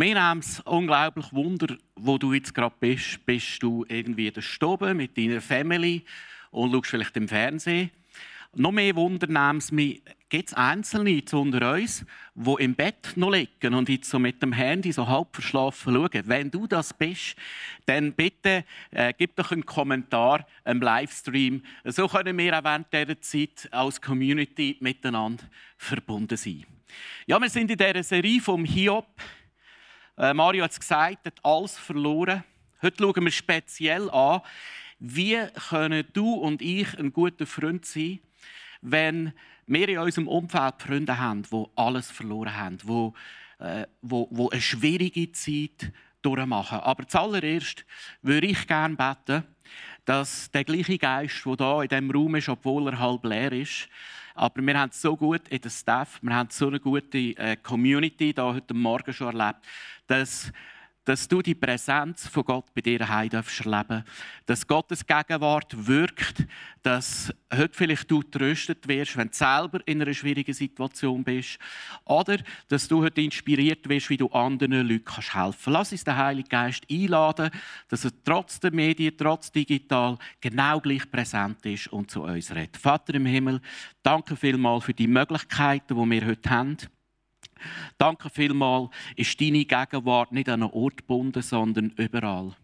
Mir nimmt es unglaublich Wunder, wo du jetzt gerade bist. Bist du irgendwie in der Stube mit deiner Family und schaust vielleicht im Fernsehen? Noch mehr Wunder nehmen es mich, gibt es Einzelne unter uns, die im Bett noch liegen und jetzt so mit dem Handy so halb verschlafen schauen. Wenn du das bist, dann bitte äh, gib doch einen Kommentar im Livestream. So können wir auch während dieser Zeit als Community miteinander verbunden sein. Ja, wir sind in dieser Serie vom Hiob. Äh, Mario hat es gesagt, hat alles verloren. Heute schauen wir speziell an, wie können du und ich ein guter Freund sein wenn wir in unserem Umfeld Freunde haben, die alles verloren haben, die, äh, wo, wo eine schwierige Zeit durchmachen. Aber zuallererst würde ich gerne beten, dass der gleiche Geist, der hier in diesem Raum ist, obwohl er halb leer ist, aber wir haben es so gut in der Staff, wir haben so eine gute äh, Community da heute Morgen schon erlebt, dass dass du die Präsenz von Gott bei dir heim erleben Dass Gottes Gegenwart wirkt, dass heute vielleicht du tröstet wirst, wenn du selber in einer schwierigen Situation bist. Oder dass du heute inspiriert wirst, wie du anderen Leuten kannst helfen kannst. Lass uns den Heiligen Geist einladen, dass er trotz der Medien, trotz digital, genau gleich präsent ist und zu uns redet. Vater im Himmel, danke vielmals für die Möglichkeiten, die wir heute haben. Danke vielmals, ist deine Gegenwart nicht an einen Ort gebunden, sondern überall.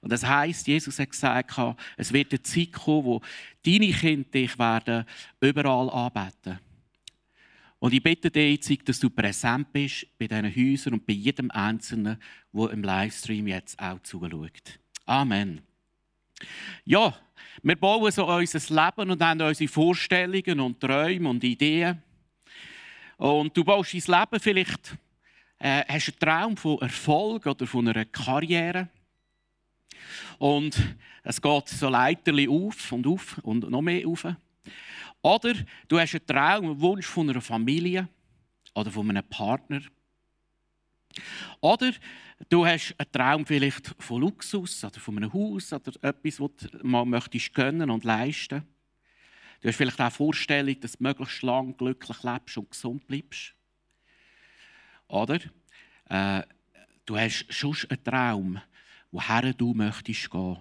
Und das heißt, Jesus hat gesagt, es wird eine Zeit kommen, wo deine Kinder dich werden überall anbeten. Und ich bitte dich dass du präsent bist bei diesen Häusern und bei jedem Einzelnen, der im Livestream jetzt auch zuschaut. Amen. Ja, wir bauen so unser Leben und haben unsere Vorstellungen und Träume und Ideen. Und du baust dein Leben vielleicht, äh, hast einen Traum von Erfolg oder von einer Karriere. Und es geht so Leiterli auf und auf und noch mehr auf. Oder du hast einen Traum, einen Wunsch von einer Familie oder von einem Partner. Oder du hast einen Traum vielleicht von Luxus oder von einem Haus oder etwas, was du mal möchtest gönnen und leisten möchtest. Du hast vielleicht auch Vorstellung, dass du möglichst lang glücklich lebst und gesund bleibst. Oder äh, du hast schon einen Traum, woher du möchtest gehen.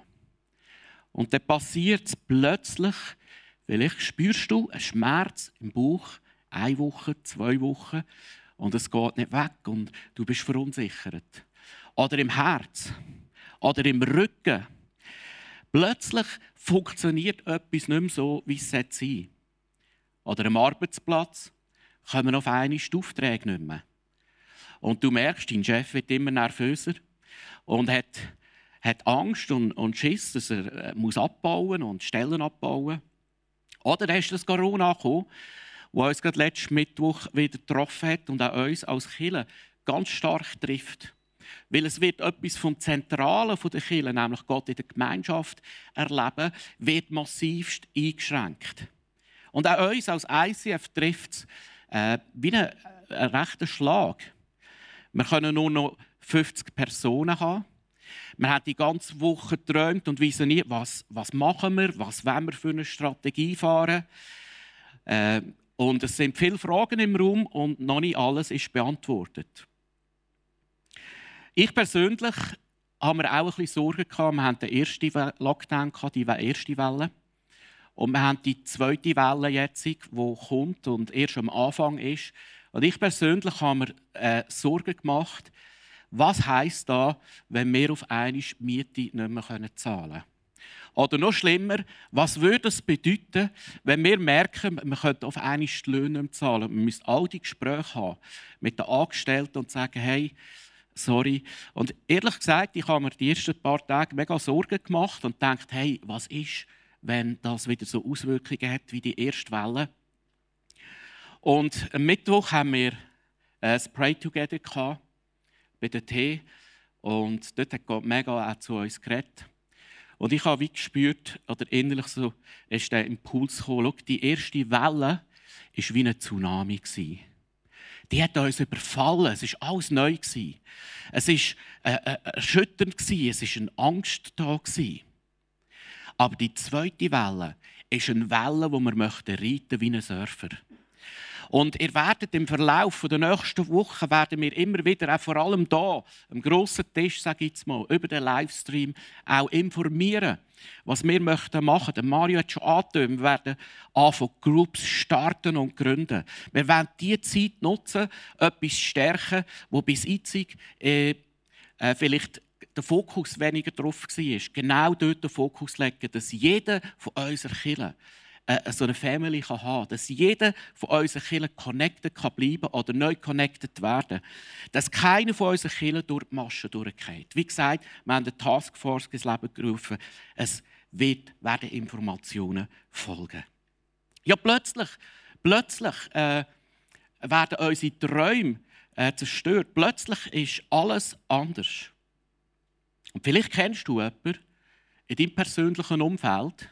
Und dann passiert es plötzlich, vielleicht spürst du einen Schmerz im Bauch, eine Woche, zwei Wochen, und es geht nicht weg und du bist verunsichert. Oder im Herz, oder im Rücken, Plötzlich funktioniert etwas nicht mehr so, wie es sein sollte. Oder am Arbeitsplatz kommen auf einmal die Aufträge nicht mehr. Und du merkst, dein Chef wird immer nervöser und hat, hat Angst und, und Schiss, dass er äh, muss abbauen und Stellen abbauen Oder hast du das Corona gekommen, das uns letzten Mittwoch wieder getroffen hat und auch uns als Killer ganz stark trifft. Weil es wird etwas vom Zentralen der Kirche, nämlich Gott in der Gemeinschaft erleben, wird massivst eingeschränkt. Und auch uns als ICF trifft es äh, wie einen, einen rechten Schlag. Wir können nur noch 50 Personen haben. Wir haben die ganze Woche geträumt und visioniert, was, was machen wir, was wollen wir für eine Strategie fahren. Äh, und es sind viele Fragen im Raum und noch nicht alles ist beantwortet. Ich persönlich habe mir auch ein bisschen Sorgen gehabt. Wir hatten den ersten Lockdown, die erste Welle. Und wir haben die zweite Welle jetzt, die kommt und erst am Anfang ist. Und ich persönlich habe mir äh, Sorgen gemacht, was heisst da, wenn wir auf einmal Miete nicht mehr zahlen können? Oder noch schlimmer, was würde es bedeuten, wenn wir merken, wir können auf einmal die Löhne nicht mehr zahlen? Wir müssen all die Gespräche haben mit den Angestellten und sagen, hey, sorry. Und ehrlich gesagt, ich habe mir die ersten paar Tage mega Sorgen gemacht und gedacht, hey, was ist, wenn das wieder so Auswirkungen hat wie die erste Welle? Und am Mittwoch haben wir ein Pray Together gehabt, bei der Tee und dort hat Gott mega auch zu uns geredet. Und ich habe wie gespürt, oder innerlich so, ist der Impuls gekommen, schau, die erste Welle war wie ein Tsunami. Gewesen die hat uns überfallen. Es war alles neu. Es war äh, äh, erschütternd, es war eine Angst da. Aber die zweite Welle ist eine Welle, die wir reiten wie ein Surfer. Und ihr werdet im Verlauf der nächsten Wochen werden wir immer wieder, auch vor allem da, am grossen Tisch, sage ich jetzt mal, über den Livestream, auch informieren, was wir möchten machen. Der Mario hat schon angetönt, wir werden anfangen, Groups starten und gründen. Wir werden diese Zeit nutzen, etwas stärken, wo bis jetzt äh, vielleicht der Fokus weniger drauf war. Genau dort den Fokus legen, dass jeder von unseren Kindern äh, so eine Family kann haben dass jeder von unseren Kindern connected kann bleiben oder neu connected werden. Dass keiner von unseren Kindern durch die Maschen durchgeht. Wie gesagt, wir haben eine Taskforce ins Leben gerufen. Es wird, werden Informationen folgen. Ja, plötzlich, plötzlich äh, werden unsere Träume äh, zerstört. Plötzlich ist alles anders. Und vielleicht kennst du jemanden in deinem persönlichen Umfeld,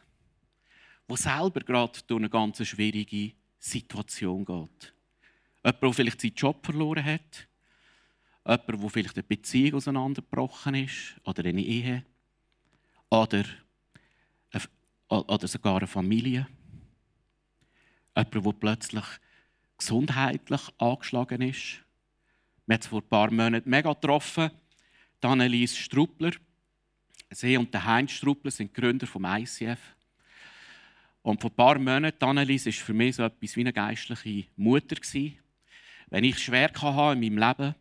der selber gerade durch eine ganz schwierige Situation geht. Jemand, der vielleicht seinen Job verloren hat. Jemand, der vielleicht eine Beziehung auseinandergebrochen ist oder eine Ehe. Oder, oder sogar eine Familie. Jemand, der plötzlich gesundheitlich angeschlagen ist. Wir haben es vor ein paar Monaten mega getroffen. Annelies Struppler. Sie und Heinz Struppler sind Gründer vom ICF. Und vor ein paar Monaten, Annelies war für mich so etwas wie eine geistliche Mutter. Wenn ich schwer hatte in meinem Leben,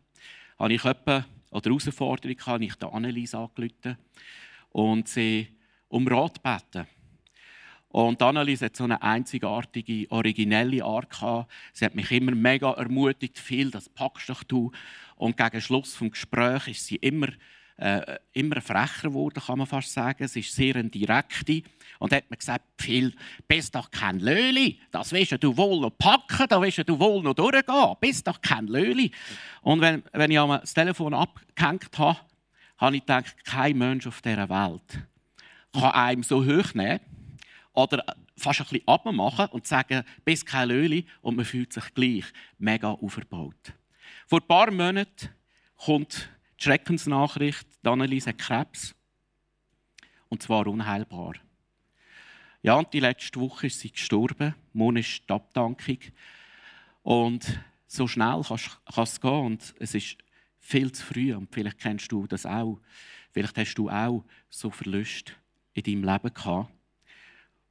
habe ich etwa, oder Herausforderung habe ich Annelies angerufen und sie um Rat gebeten. Und Annelies hat so eine einzigartige, originelle Art gehabt. Sie hat mich immer mega ermutigt, viel, das packst doch du. Und gegen Schluss des Gesprächs ist sie immer äh, immer frecher geworden, kann man fast sagen. Es ist sehr ein direkte. Und hat mir gesagt, viel, bist doch kein Löli. Das willst du wohl noch packen, da willst du wohl noch durchgehen. Bist doch kein Löli. Und wenn, wenn ich das Telefon abgehängt habe, habe ich gedacht, kein Mensch auf dieser Welt kann einem so hoch nehmen oder fast ein bisschen abmachen und sagen, bist kein Löli und man fühlt sich gleich mega aufgebaut. Vor ein paar Monaten kommt die Schreckensnachricht, Annelies hat Krebs. Und zwar unheilbar. Ja, und die letzte Woche ist sie gestorben. Morgen ist die Abdankung. Und so schnell kann es gehen. Und es ist viel zu früh. Und vielleicht kennst du das auch. Vielleicht hast du auch so Verluste in deinem Leben gehabt,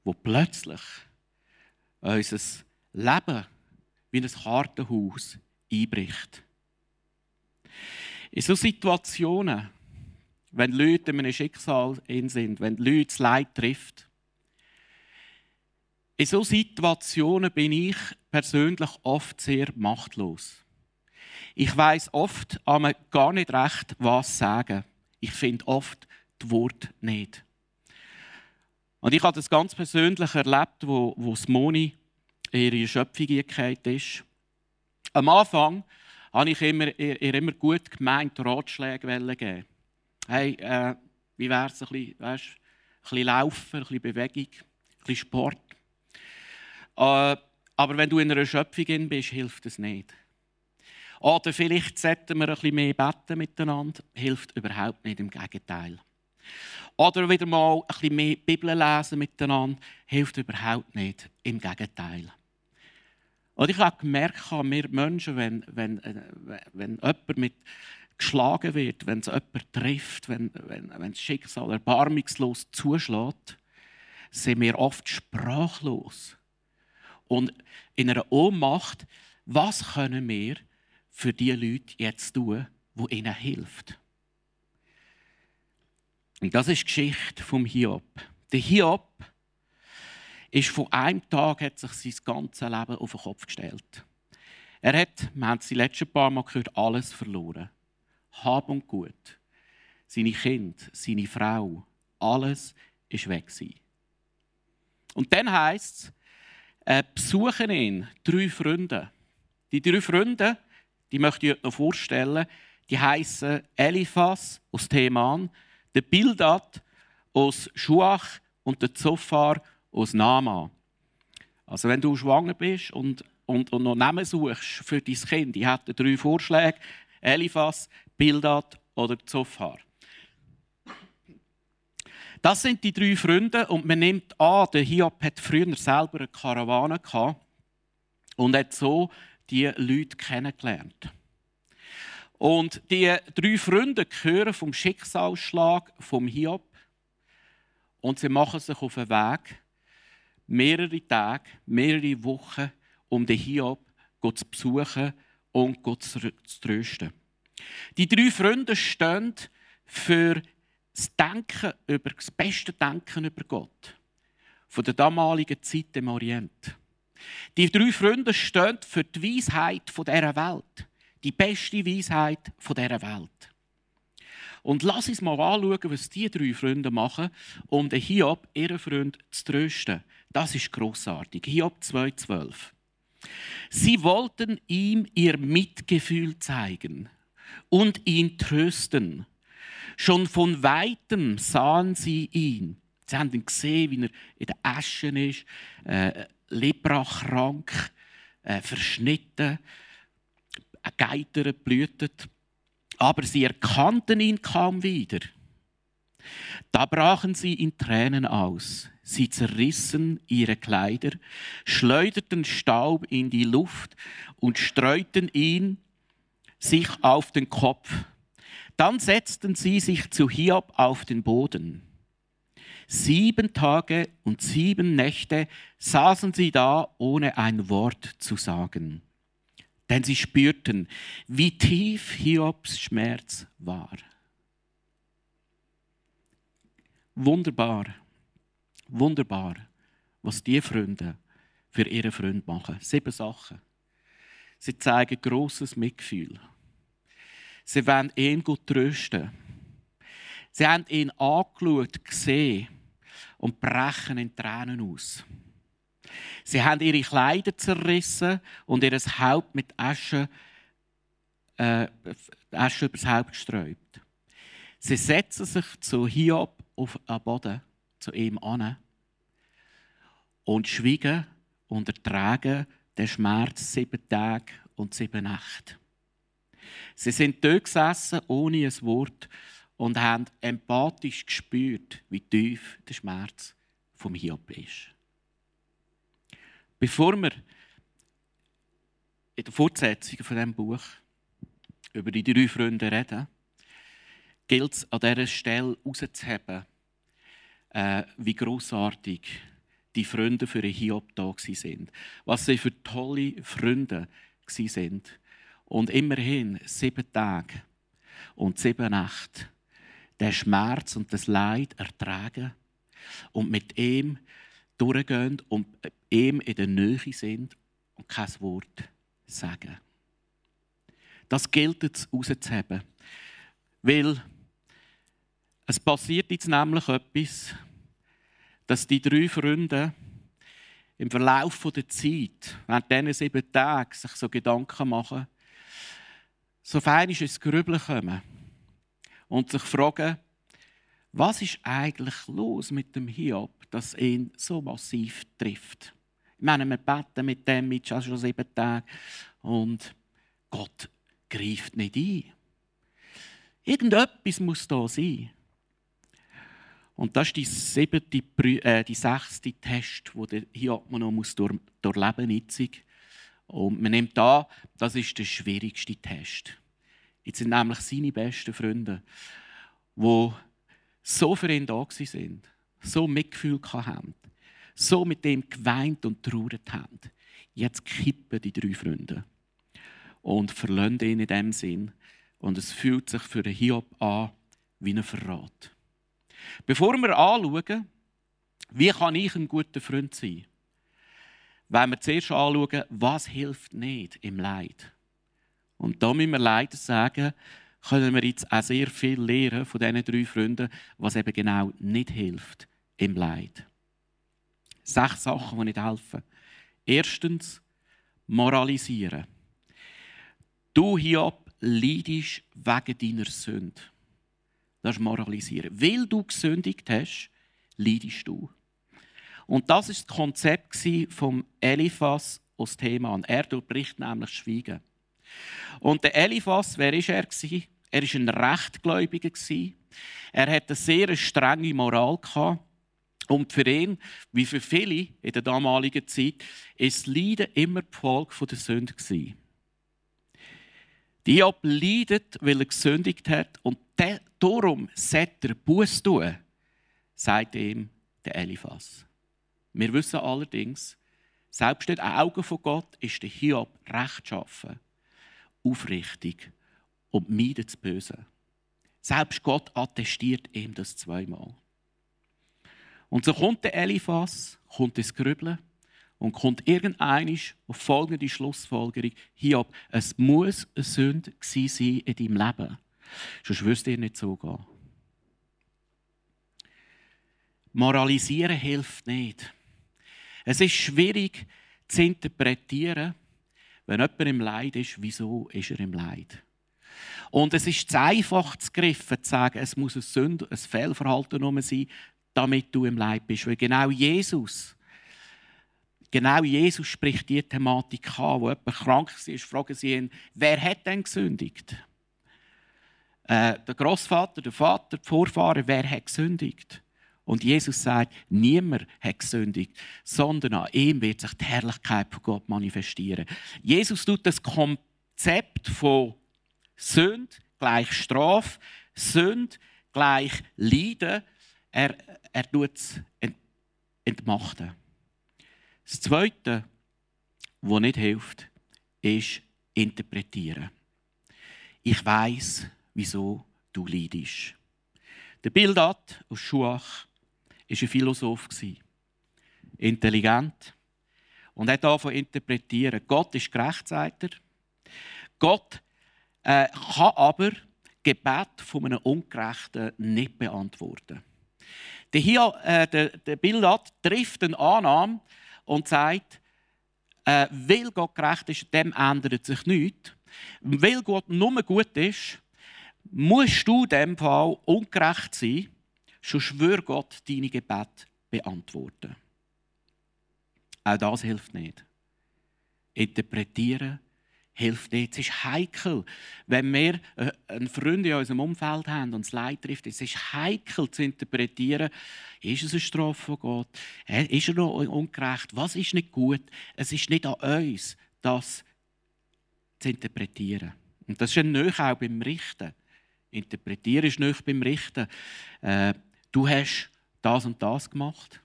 wo plötzlich unser Leben wie ein Kartenhaus einbricht. In solchen Situationen, wenn Leute in einem Schicksal sind, wenn Leute das Leid trifft, in solchen Situationen bin ich persönlich oft sehr machtlos. Ich weiß oft gar nicht recht, was sagen. Ich finde oft das Wort nicht. Und ich habe das ganz persönlich erlebt, wo, wo Moni ihre Schöpfung ist. Am Anfang habe ich immer, ihr, immer gut gemeint Ratschläge geben. Hey, äh, wie wäre es ein bisschen, weißt, ein bisschen Laufen, ein bisschen Bewegung, ein bisschen Sport. Äh, aber wenn du in einer Schöpfung bist, hilft es nicht. Oder vielleicht sollten wir ein bisschen mehr beten miteinander. Hilft überhaupt nicht, im Gegenteil. Oder wieder mal ein bisschen mehr Bibel lesen miteinander. Hilft überhaupt nicht, im Gegenteil. Und ich habe gemerkt, wir Menschen, wenn, wenn, äh, wenn jemand mit geschlagen wird, wenn es jemand trifft, wenn, wenn, wenn das Schicksal erbarmungslos zuschlägt, sind wir oft sprachlos. Und in einer Ohnmacht, was können wir für die Leute jetzt tun, wo ihnen hilft? Und das ist die Geschichte vom Hiob. Der Hiob ist von einem Tag hat sich sein ganzes Leben auf den Kopf gestellt. Er hat, wir haben es die letzten paar Mal gehört, alles verloren. Hab und Gut. Seine Kinder, seine Frau, alles ist weg. Und dann heißt es, äh, besuchen ihn drei Freunde. Die drei Freunde, die möchte ich euch noch vorstellen, die heißen Eliphas aus Theman, der Bildad aus Schuach und der Zophar aus Nama. Also wenn du schwanger bist und, und, und noch Namen suchst für dein Kind, ich hätte drei Vorschläge, Eliphas, Bildad oder Zophar. Das sind die drei Freunde und man nimmt an, der Hiob hat früher selber eine Karawane gehabt und hat so die Leute kennengelernt. Und die drei Freunde hören vom Schicksalsschlag vom Hiob und sie machen sich auf den Weg, mehrere Tage, mehrere Wochen, um den Hiob zu besuchen und zu trösten. Die drei Freunde stehen für das Denken über das beste Denken über Gott von der damaligen Zeit im Orient. Die drei Freunde stehen für die Weisheit dieser Welt. Die beste Weisheit dieser Welt. Und lass uns mal anschauen, was die drei Freunde machen, um den Hiob, ihren Freund, zu trösten. Das ist großartig. Hiob 2,12. Sie wollten ihm ihr Mitgefühl zeigen und ihn trösten. Schon von weitem sahen sie ihn. Sie haben ihn gesehen, wie er in den Aschen ist, äh, leprachrank, äh, verschnitten, geitert, blühtet. Aber sie erkannten ihn kaum wieder. Da brachen sie in Tränen aus. Sie zerrissen ihre Kleider, schleuderten Staub in die Luft und streuten ihn sich auf den Kopf. Dann setzten sie sich zu Hiob auf den Boden. Sieben Tage und sieben Nächte saßen sie da, ohne ein Wort zu sagen. Denn sie spürten, wie tief Hiobs Schmerz war. Wunderbar, wunderbar, was die Freunde für ihre Freunde machen. Sieben Sachen. Sie zeigen großes Mitgefühl. Sie wollen ihn gut trösten. Sie haben ihn angeschaut, gesehen und brechen in Tränen aus. Sie haben ihre Kleider zerrissen und ihr Haupt mit Asche, äh, Asche übers Haupt gesträubt. Sie setzen sich zu Hiob auf den Boden, zu ihm an und schwiegen und ertragen den Schmerz sieben Tage und sieben Nächte. Sie sind dort gesessen, ohne ein Wort, und haben empathisch gespürt, wie tief der Schmerz vom Hiob ist. Bevor wir in der Fortsetzung von diesem Buch über die drei Freunde reden, gilt es an dieser Stelle herauszuheben, äh, wie großartig die Freunde für den Hiob da sind. Was sie für tolle Freunde sind. Und immerhin sieben Tage und sieben Nächte den Schmerz und das Leid ertragen und mit ihm durchgehen und ihm in der Nähe sind und kein Wort sagen. Das gilt es rauszuheben. Weil es passiert jetzt nämlich etwas, dass die drei Freunde im Verlauf der Zeit, während diesen sieben Tagen, sich so Gedanken machen, so fein ist es Grübeln kommen und sich fragen, was ist eigentlich los mit dem Hiob, dass ihn so massiv trifft? Ich meine, wir beten mit dem mit schon sieben Tage und Gott greift nicht ein. Irgendetwas muss da sein. Und das ist die siebte, äh, die sechste Test, wo der Hiob noch muss durch, durchleben muss. Und man nimmt an, das ist der schwierigste Test. Jetzt sind nämlich seine besten Freunde, die so für ihn da sind, so Mitgefühl haben, so mit dem geweint und trauert haben. Jetzt kippen die drei Freunde und verlassen ihn in dem Sinn. Und es fühlt sich für den Hiob an wie ein Verrat. Bevor wir anschauen, wie kann ich ein guter Freund sein, wollen wir zuerst anschauen, was hilft nicht im Leid. Und da müssen wir leider sagen, können wir jetzt auch sehr viel lernen von diesen drei Freunden, was eben genau nicht hilft im Leid. Sechs Sachen, die nicht helfen. Erstens, moralisieren. Du, Hiob, leidest wegen deiner Sünde. Das ist moralisieren. Weil du gesündigt hast, leidest du. Und das ist das Konzept vom Eliphas aus Theman. Er durchbricht nämlich Schweigen. Und der Eliphas, wer war er? Er war ein Rechtgläubiger. Er hatte eine sehr strenge Moral. Und für ihn, wie für viele in der damaligen Zeit, ist das Leiden immer die Folge der Sünde. Die Job leidet, weil er gesündigt hat und darum sollte er Buß tun, sagt ihm der Eliphas. Wir wissen allerdings, selbst in den Augen von Gott ist der Hiob rechtschaffen, aufrichtig und meidet das Böse. Selbst Gott attestiert ihm das zweimal. Und so kommt der Eliphas, kommt ins Grübeln und kommt irgendeinisch auf folgende Schlussfolgerung: Hiob, es muss eine Sünde sein in deinem Leben. Sonst wirst ihr nicht so gehen. Moralisieren hilft nicht. Es ist schwierig zu interpretieren, wenn jemand im Leid ist, wieso ist er im Leid. Und es ist zu einfach zu griffen, zu sagen, es muss ein Sünde, ein Fehlverhalten sein, damit du im Leid bist. Weil genau Jesus, genau Jesus spricht die Thematik an, wo jemand krank ist, fragen sie ihn, wer hat denn gesündigt? Äh, der Großvater, der Vater, die Vorfahren, wer hat gesündigt? Und Jesus sagt, niemand hat gesündigt, sondern an ihm wird sich die Herrlichkeit von Gott manifestieren. Jesus tut das Konzept von Sünde gleich Strafe, Sünde gleich Leiden, er, er tut es entmachten. Das Zweite, was nicht hilft, ist interpretieren. Ich weiß, wieso du leidest. Der Bildad aus Schuach war ein Philosoph. Intelligent. Und er davon interpretieren. Gott ist gerecht, sagt er. Gott äh, kann aber Gebet von einem Ungerechten nicht beantworten. Der, hier, äh, der, der Bildad trifft eine Annahme und sagt, äh, weil Gott gerecht ist, dem ändert sich nichts. Weil Gott nur gut ist, musst du in diesem Fall ungerecht sein, sonst würde Gott deine Gebete beantworten. Auch das hilft nicht. Interpretieren hilft nicht. Es ist heikel, wenn wir äh, einen Freund in unserem Umfeld haben und es Leid trifft. Es ist heikel zu interpretieren, ist es eine Strafe von Gott? Ist er noch ungerecht? Was ist nicht gut? Es ist nicht an uns, das zu interpretieren. Und das ist ein auch beim Richten. Interpretieren ist nicht beim Richten. Äh, du hast das und das gemacht,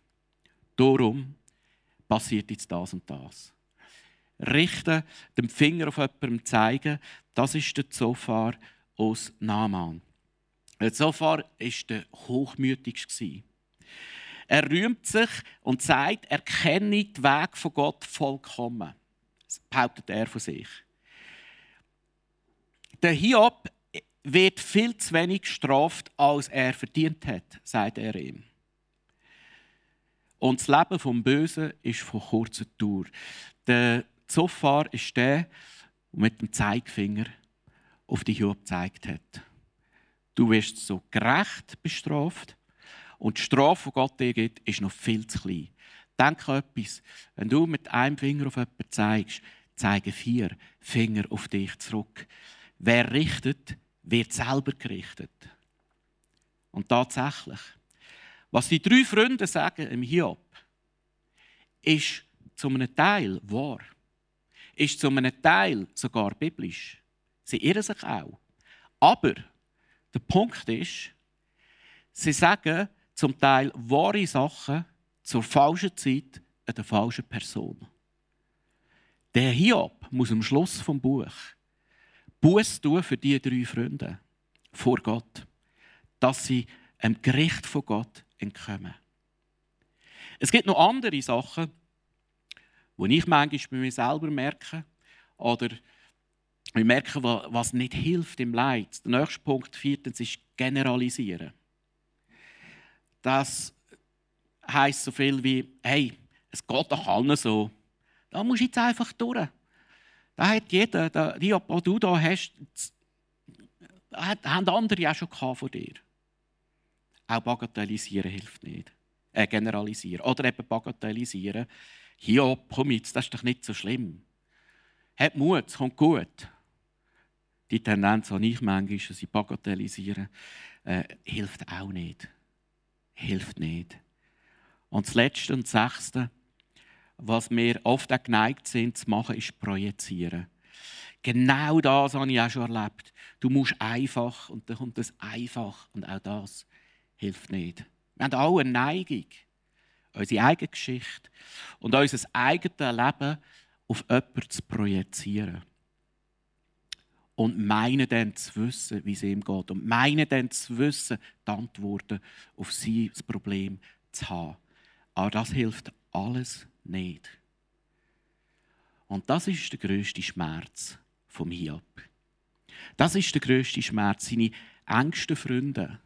darum passiert jetzt das und das richten, den Finger auf jemanden zeigen, das ist der Zofar aus Naaman. Der Zofar war der hochmütigste. Er rühmt sich und sagt, er kenne den Weg von Gott vollkommen. Das behauptet er von sich. Der Hiob wird viel zu wenig gestraft, als er verdient hat, sagt er ihm. Und das Leben vom Bösen ist von kurzer Tour. Der Zophar ist der, der mit dem Zeigefinger auf die Hiob gezeigt hat. Du wirst so gerecht bestraft und die Strafe, die Gott dir gibt, ist noch viel zu klein. Denk an etwas. Wenn du mit einem Finger auf jemanden zeigst, zeigen vier Finger auf dich zurück. Wer richtet, wird selber gerichtet. Und tatsächlich, was die drei Freunde sagen im Hiob, ist zu einem Teil wahr ist zu einem Teil sogar biblisch. Sie irren sich auch. Aber der Punkt ist, sie sagen zum Teil wahre Sachen zur falschen Zeit an der falschen Person. Der Hiob muss am Schluss vom Buch Buß tun für die drei Freunde vor Gott, dass sie einem Gericht von Gott entkommen. Es gibt noch andere Sachen, wo ich manchmal bei mir selber merke, oder wir merken, was nicht hilft im Leid. Der nächste Punkt, viertens, ist generalisieren. Das heißt so viel wie, hey, es geht doch allen so. Da musst du jetzt einfach durch. Da hat jeder, die, die du da hast, haben andere auch schon von dir. Auch bagatellisieren hilft nicht. Äh, generalisieren. Oder eben bagatellisieren Hiob, komm jetzt, das ist doch nicht so schlimm. Hat Mut, es kommt gut. Die Tendenz habe ich manchmal, sie bagatellisieren, äh, hilft auch nicht. Hilft nicht. Und das Letzte und das Sechste, was wir oft auch geneigt sind zu machen, ist projizieren. Genau das habe ich auch schon erlebt. Du musst einfach und dann kommt das einfach und auch das hilft nicht. Wir haben alle eine Neigung, unsere eigene Geschichte und unser eigenes Leben auf jemanden zu projizieren. Und meinen dann zu wissen, wie es ihm geht. Und meinen dann zu wissen, die Antworten auf sein Problem zu haben. Aber das hilft alles nicht. Und das ist der größte Schmerz vom Hiob. Das ist der größte Schmerz. Seine engsten Freunde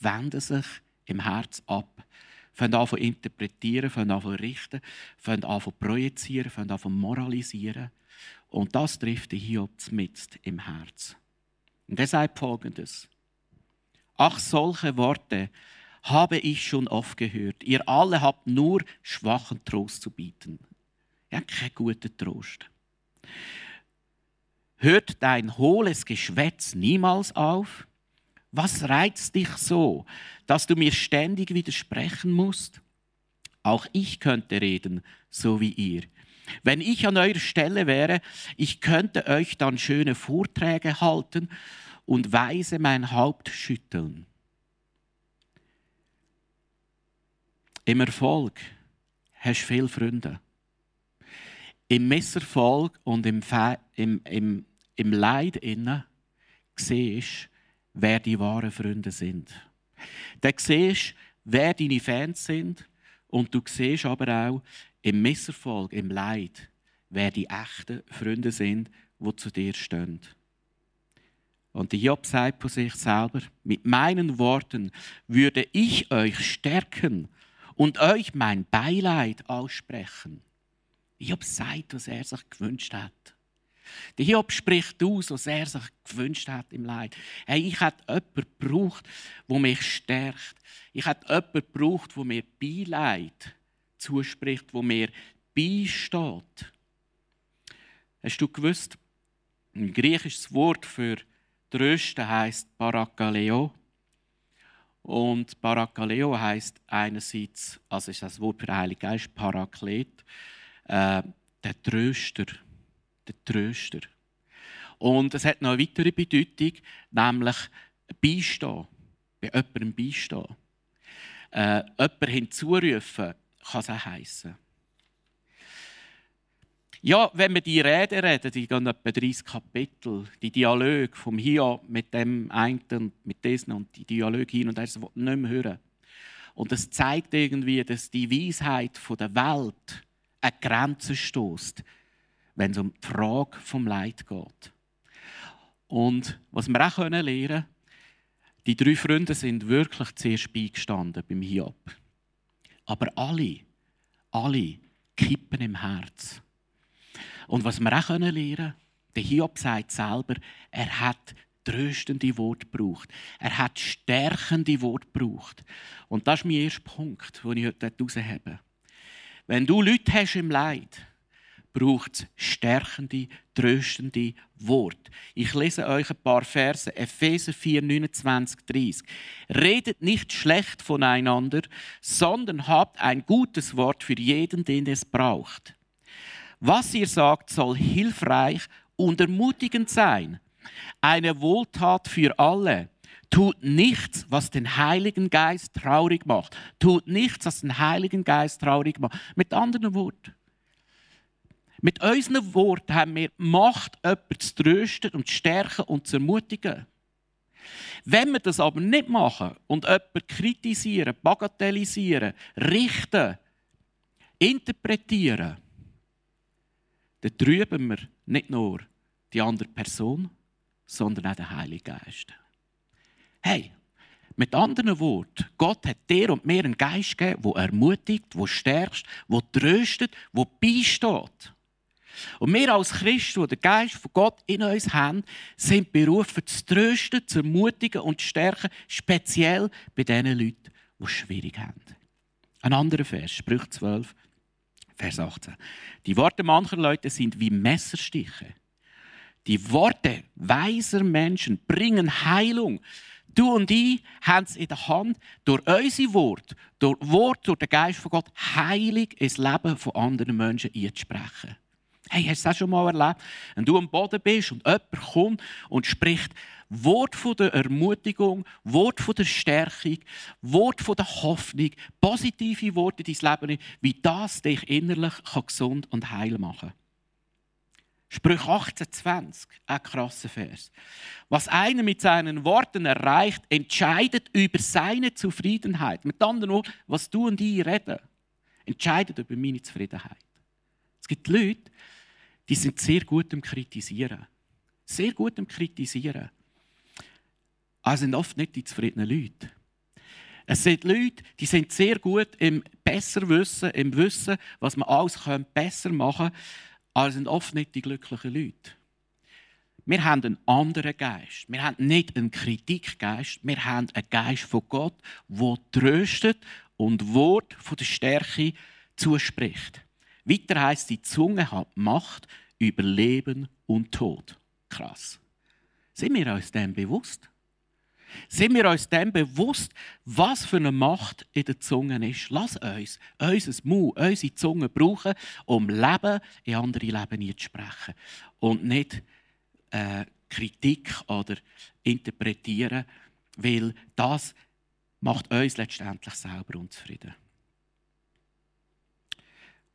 wenden sich im Herz ab, fangen an zu interpretieren, fangen an zu richten, fangen an zu projizieren, fangen an zu moralisieren. Und das trifft den Hiob mitten im Herz. Und er sagt folgendes: Ach, solche Worte habe ich schon oft gehört. Ihr alle habt nur schwachen Trost zu bieten. Ja, kein guter Trost. Hört dein hohles Geschwätz niemals auf? Was reizt dich so, dass du mir ständig widersprechen musst? Auch ich könnte reden, so wie ihr. Wenn ich an eurer Stelle wäre, ich könnte euch dann schöne Vorträge halten und weise mein Haupt schütteln. Im Erfolg hast du viele Freunde. Im Misserfolg und im, Fe im, im, im Leid innen siehst wer die wahren Freunde sind. Dann siehst wer deine Fans sind und du siehst aber auch im Misserfolg, im Leid, wer die echten Freunde sind, die zu dir stehen. Und der Job sagt von sich selber, mit meinen Worten würde ich euch stärken und euch mein Beileid aussprechen. Job sagt, was er sich gewünscht hat. Der Hiob spricht aus, was er sich gewünscht hat im Leid. Hey, ich hätte jemanden gebraucht, der mich stärkt. Ich hätte jemanden gebraucht, der mir Beileid zuspricht, der mir beisteht. Hast du gewusst, ein griechisches Wort für trösten heißt Parakaleo. Und Parakaleo heißt einerseits, also ist das Wort für Heilige Geist, Paraklet, äh, der Tröster der Tröster. Und es hat noch eine weitere Bedeutung, nämlich beistehen, bei jemandem beistehen. Äh, jemanden hinzurufen, kann es auch heissen. Ja, wenn wir die Rede reden, die gehen etwa 30 Kapitel, die Dialoge vom Hier mit dem einen und mit diesem und die Dialoge hin und her, das nicht mehr hören. Und es zeigt irgendwie, dass die Weisheit der Welt eine Grenze stößt wenn es um die Frage vom Leid geht. Und was wir auch lernen können, die drei Freunde sind wirklich zuerst beigestanden beim Hiob. Aber alle, alle kippen im Herz. Und was wir auch lernen können, der Hiob sagt selber, er hat tröstende Worte gebraucht. Er hat stärkende Worte gebraucht. Und das ist mein erster Punkt, den ich heute heraushebe. Wenn du Leute hast im Leid, braucht es stärkende, tröstende Wort. Ich lese euch ein paar Verse. Epheser 4, 29, 30. Redet nicht schlecht voneinander, sondern habt ein gutes Wort für jeden, den es braucht. Was ihr sagt, soll hilfreich und ermutigend sein. Eine Wohltat für alle. Tut nichts, was den Heiligen Geist traurig macht. Tut nichts, was den Heiligen Geist traurig macht. Mit anderen Worten. Mit unseren Worten haben wir Macht, jemanden zu trösten und zu stärken und zu ermutigen. Wenn wir das aber nicht machen und jemanden kritisieren, bagatellisieren, richten, interpretieren, dann trüben wir nicht nur die andere Person, sondern auch den Heiligen Geist. Hey, mit anderen Worten, Gott hat dir und mir einen Geist gegeben, der ermutigt, der stärkt, der tröstet, der beisteht. Und wir als Christen, die den Geist von Gott in uns haben, sind berufen, zu trösten, zu ermutigen und zu stärken, speziell bei den Leuten, die es schwierig haben. Ein anderer Vers, Sprüch 12, Vers 18. Die Worte mancher Leute sind wie Messerstiche. Die Worte weiser Menschen bringen Heilung. Du und ich haben es in der Hand, durch unser Wort, durch Wort, durch den Geist von Gott, heilig ins Leben von anderen Menschen einzusprechen. Hey, hast du das schon mal erlebt? Wenn du am Boden bist und jemand kommt und spricht Wort von der Ermutigung, Wort von der Stärkung, Wort von der Hoffnung, positive Worte in dein Leben, wie das dich innerlich gesund und heil machen kann. Sprüch 18,20, ein krasser Vers. Was einer mit seinen Worten erreicht, entscheidet über seine Zufriedenheit. Mit anderen Worten, was du und ich reden, entscheidet über meine Zufriedenheit. Es gibt Leute, die sind sehr gut im Kritisieren. Sehr gut im Kritisieren. Es sind oft nicht die zufriedenen Leute. Es sind Leute, die sind sehr gut im Besserwissen, im Wissen, was man alles besser machen kann aber es sind oft nicht die glücklichen Leute. Wir haben einen anderen Geist. Wir haben nicht einen Kritikgeist, wir haben einen Geist von Gott, der tröstet und Wort von der Stärke zuspricht. Weiter heißt die Zunge hat Macht über Leben und Tod. Krass. Sind wir uns dem bewusst? Sind wir uns dem bewusst, was für eine Macht in der Zunge ist? Lass uns unser Mund, unsere Zunge brauchen, um Leben in andere Leben zu sprechen. Und nicht äh, Kritik oder interpretieren, weil das macht uns letztendlich selber unzufrieden.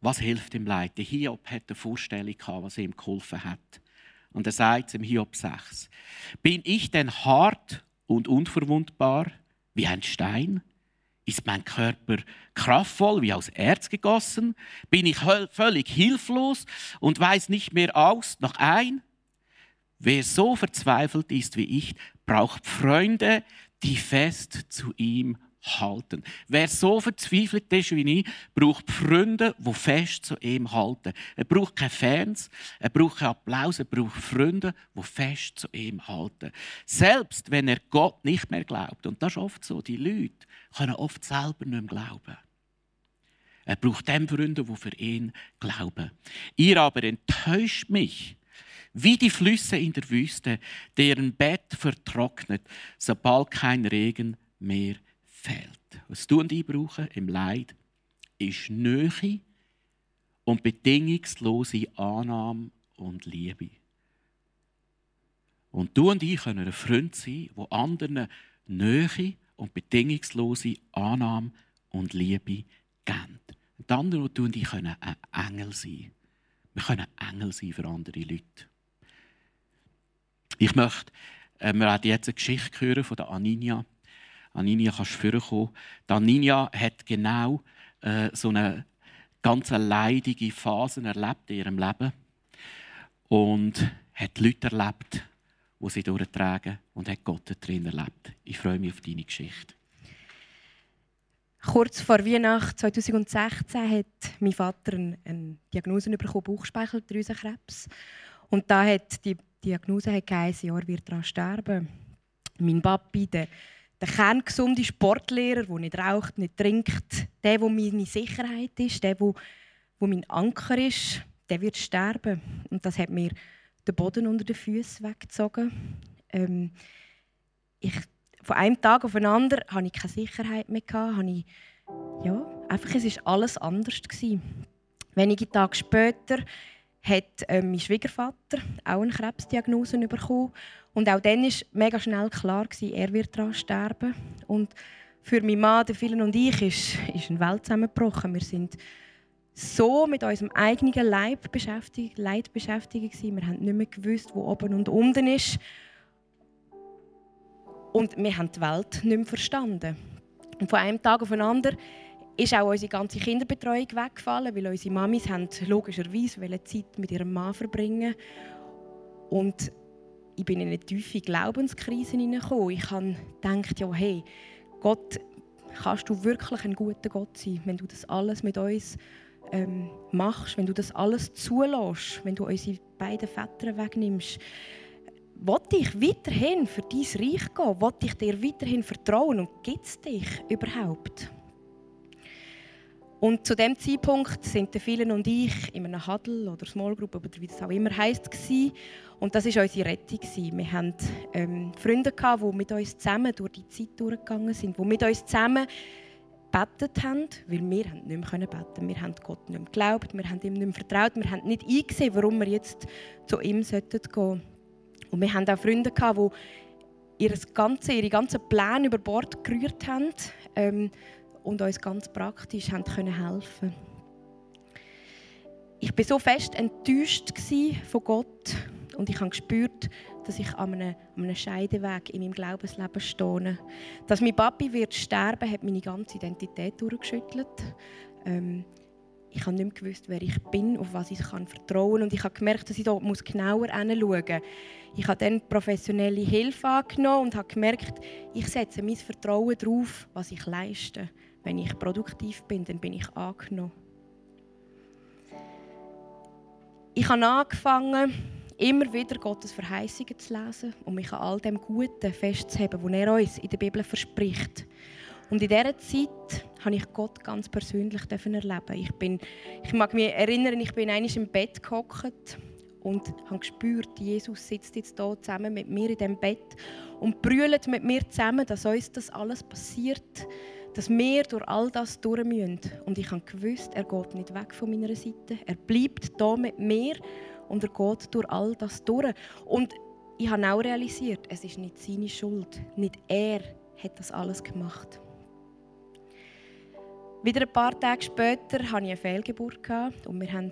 Was hilft im Leid? Der Hiob hat eine Vorstellung was ihm geholfen hat. Und er sagt im Hiob 6, bin ich denn hart und unverwundbar wie ein Stein? Ist mein Körper kraftvoll wie aus Erz gegossen? Bin ich völlig hilflos und weiß nicht mehr aus noch ein? Wer so verzweifelt ist wie ich, braucht Freunde, die fest zu ihm halten. Wer so verzweifelt ist wie ich, braucht Freunde, die fest zu ihm halten. Er braucht keine Fans, er braucht keinen Applaus, er braucht Freunde, die fest zu ihm halten. Selbst wenn er Gott nicht mehr glaubt. Und das ist oft so. Die Leute können oft selber nicht mehr glauben. Er braucht dem Freunde, die für ihn glauben. Ihr aber enttäuscht mich wie die Flüsse in der Wüste, deren Bett vertrocknet, sobald kein Regen mehr fehlt. Was du und ich brauchen im Leid, ist Nähe und bedingungslose Annahme und Liebe. Und du und ich können ein Freund sein, wo anderen Nähe und bedingungslose Annahme und Liebe geben. Und die anderen, du und ich, können ein Engel sein. Wir können Engel sein für andere Leute. Ich möchte, äh, wir werden jetzt eine Geschichte hören von der Aninia. Aninia, kannst du vorkommen. Aninia hat genau äh, so eine ganz leidige Phase erlebt in ihrem Leben und hat Leute erlebt, die sie durchtragen und hat Gott drin erlebt. Ich freue mich auf deine Geschichte. Kurz vor Weihnachten 2016 hat mein Vater eine Diagnose bekommen, Bauchspeicheldrüsenkrebs. Und da hat die Diagnose hat geheißen, er wird daran sterben. Mein Papi, der der kerngesunde Sportlehrer, der nicht raucht, nicht trinkt, der, der meine Sicherheit ist, der, der, mein Anker ist, der wird sterben. Und das hat mir den Boden unter den Füßen weggezogen. Ähm, ich, von einem Tag auf den anderen hatte ich keine Sicherheit mehr. Hatte ich, ja, einfach, es war alles anders. Gewesen. Wenige Tage später hat äh, mein Schwiegervater auch eine Krebsdiagnose bekommen. Und auch dann war mega schnell klar, gewesen, er wird daran sterben. Und für meinen Mann, den Vielen und ich ist, ist eine Welt zusammengebrochen. Wir sind so mit unserem eigenen Leib beschäftigt, Leid beschäftigt gewesen. Wir haben nicht mehr gewusst, wo oben und unten ist. Und wir haben die Welt nicht mehr verstanden. Und von einem Tag auf den anderen ist auch unsere ganze Kinderbetreuung weggefallen, weil unsere Mamis haben logischerweise Zeit mit ihrem Mann verbringen und ich bin in eine tiefe Glaubenskrise hineingekommen. Ich habe gedacht, ja, hey, Gott, kannst du wirklich ein guter Gott sein, wenn du das alles mit uns ähm, machst, wenn du das alles zulässt, wenn du unsere beiden Väter wegnimmst. Wollte ich weiterhin für dein Reich gehen? Wollte ich dir weiterhin vertrauen? Und gibt es dich überhaupt? Und zu dem Zeitpunkt sind viele und ich in einer Huddle oder Small Group oder wie das auch immer heisst und das war unsere Rettung. Wir hatten ähm, Freunde, die mit uns zusammen durch die Zeit durchgegangen sind, die mit uns zusammen gebetet haben, weil wir nicht mehr beten. Wir haben Gott nicht mehr geglaubt, wir haben ihm nicht mehr vertraut, wir haben nicht eingesehen, warum wir jetzt zu ihm gehen sollten. Und wir hatten auch Freunde, die ihre ganze, ihre ganzen Pläne über Bord gerührt haben ähm, und uns ganz praktisch haben können helfen Ich war so fest enttäuscht von Gott und ich habe gespürt, dass ich an einem, an einem Scheideweg in meinem Glaubensleben stehe. Dass mein Papi wird sterben, hat meine ganze Identität durchgeschüttelt. Ähm, ich habe nicht mehr gewusst, wer ich bin, auf was ich kann vertrauen kann. Und ich habe gemerkt, dass ich da genauer hinschauen muss. Ich habe dann professionelle Hilfe angenommen und habe gemerkt, ich setze mein Vertrauen darauf, was ich leiste. Wenn ich produktiv bin, dann bin ich angenommen. Ich habe angefangen, immer wieder Gottes Verheißungen zu lesen und mich an all dem Guten festzuheben, was er uns in der Bibel verspricht. Und in dieser Zeit habe ich Gott ganz persönlich erleben. Ich, bin, ich mag mich erinnern, ich bin einmal im Bett gehockt und habe gespürt, Jesus sitzt jetzt hier zusammen mit mir in dem Bett und brüllt mit mir zusammen, dass uns das alles passiert, dass wir durch all das durch müssen. Und ich habe gewusst, er geht nicht weg von meiner Seite. Er bleibt hier mit mir und er geht durch all das durch. Und ich habe auch realisiert, es ist nicht seine Schuld. Nicht er hat das alles gemacht. Wieder ein paar Tage später hatte ich eine Fehlgeburt und wir haben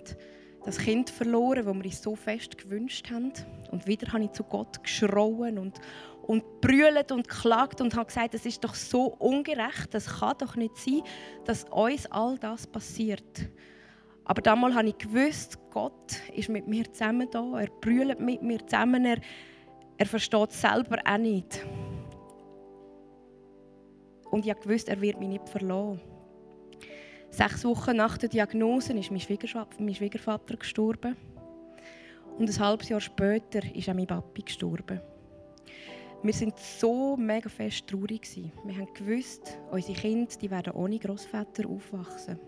das Kind verloren, das wir uns so fest gewünscht haben. Und wieder habe ich zu Gott geschrauen und, und brüllt und geklagt und habe gesagt, es ist doch so ungerecht, es kann doch nicht sein, dass uns all das passiert. Aber damals habe ich gewusst, Gott ist mit mir zusammen da. Er brüllt mit mir zusammen. Er, er versteht es selber auch nicht. Und ich wusste, er wird mich nicht verlassen. Sechs Wochen nach der Diagnose ist mein Schwiegervater, mein Schwiegervater gestorben. Und ein halbes Jahr später ist auch mein Papi gestorben. Wir waren so mega fest traurig. Wir haben gewusst, unsere Kinder die werden ohne Großvater aufwachsen.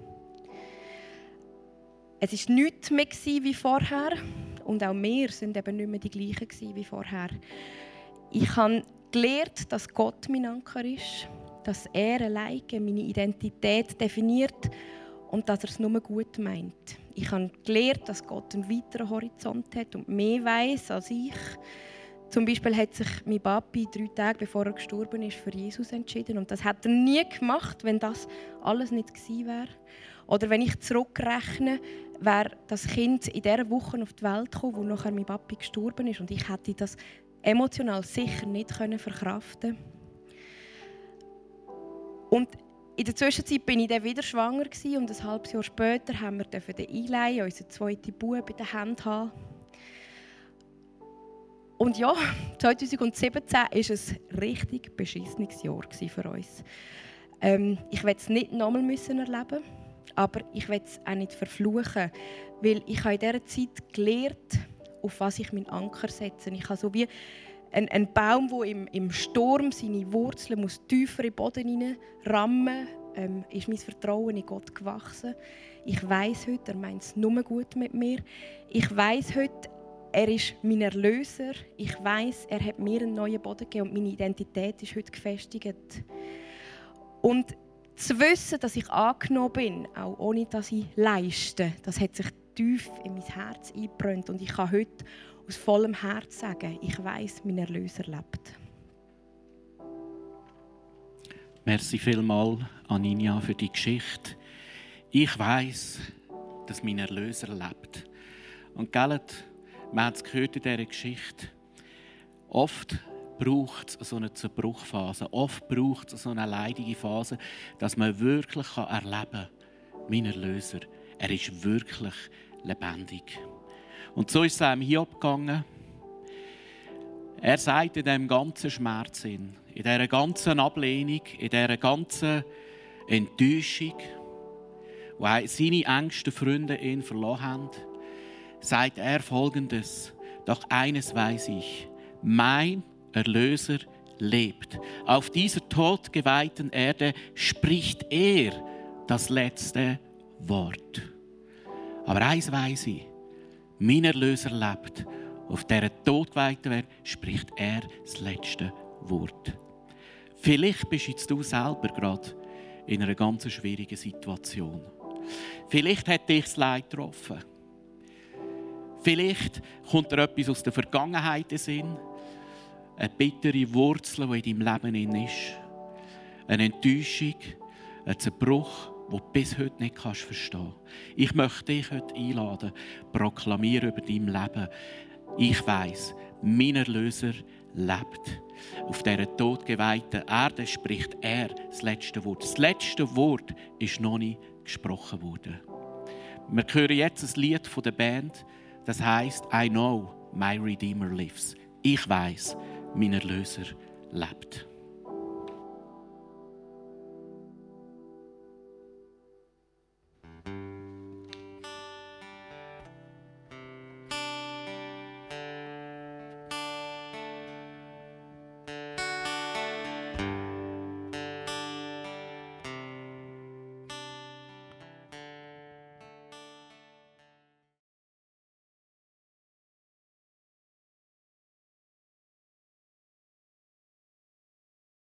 Es war nichts mehr wie vorher. Und auch wir sind eben nicht mehr die gleichen wie vorher. Ich habe gelernt, dass Gott mein Anker ist, dass er alleine meine Identität definiert und dass er es nur gut meint. Ich habe gelernt, dass Gott einen weiteren Horizont hat und mehr weiß als ich. Zum Beispiel hat sich mein Papi drei Tage bevor er gestorben ist für Jesus entschieden und das hat er nie gemacht, wenn das alles nicht gewesen wäre. Oder wenn ich zurückrechne, wäre das Kind in dieser Woche auf die Welt gekommen, wo nachher mein Papi gestorben ist. Und ich hätte das emotional sicher nicht verkraften Und in der Zwischenzeit bin ich dann wieder schwanger und ein halbes Jahr später haben wir den einleihen, unseren zweiten Bub in der Hand haben. Und ja, 2017 war ein richtig beschissenes Jahr für uns. Ähm, ich werde es nicht nochmal erleben aber ich will es auch nicht verfluchen, weil ich habe in dieser Zeit gelernt, auf was ich meinen Anker setze. Ich habe so wie ein, ein Baum, der im, im Sturm seine Wurzeln muss tiefer in den Boden rammen ähm, ist mein Vertrauen in Gott gewachsen. Ich weiß heute, er meint es nur gut mit mir. Ich weiß heute, er ist mein Erlöser. Ich weiß, er hat mir einen neuen Boden gegeben und meine Identität ist heute gefestigt. Und zu wissen, dass ich angenommen bin, auch ohne dass ich leiste, das hat sich tief in mein Herz eingebrannt. Und ich kann heute aus vollem Herz sagen, ich weiß, mein Erlöser lebt. Merci vielmal, Aninia, für die Geschichte. Ich weiß, dass mein Erlöser lebt. Und gellet, wir haben es gehört in dieser Geschichte. Oft braucht es so eine Zerbruchphase. Oft braucht es so eine leidige Phase, dass man wirklich erleben kann, mein Erlöser, er ist wirklich lebendig. Und so ist es einem hier abgegangen. Er sagt in diesem ganzen Schmerz, in dieser ganzen Ablehnung, in dieser ganzen Enttäuschung, wo seine engsten Freunde ihn verloren haben, sagt er folgendes: Doch eines weiß ich, mein Erlöser lebt. Auf dieser todgeweihten Erde spricht er das letzte Wort. Aber eins weiß ich, mein Erlöser lebt. Auf dieser totgeweihten Welt spricht er das letzte Wort. Vielleicht bist jetzt du selber gerade in einer ganz schwierigen Situation. Vielleicht hat dich das Leid getroffen. Vielleicht kommt dir etwas aus der Vergangenheit in Sinn. Eine bittere Wurzel, die in deinem Leben ist. Eine Enttäuschung, ein Zerbruch, den du bis heute nicht verstehen kannst. Ich möchte dich heute einladen, proklamieren über dein Leben. Ich weiß, mein Erlöser lebt. Auf dieser todgeweihten Erde spricht er das letzte Wort. Das letzte Wort ist noch nicht gesprochen worden. Wir hören jetzt ein Lied von der Band, das heißt I know my Redeemer lives. Ich weiß, mein Erlöser lebt.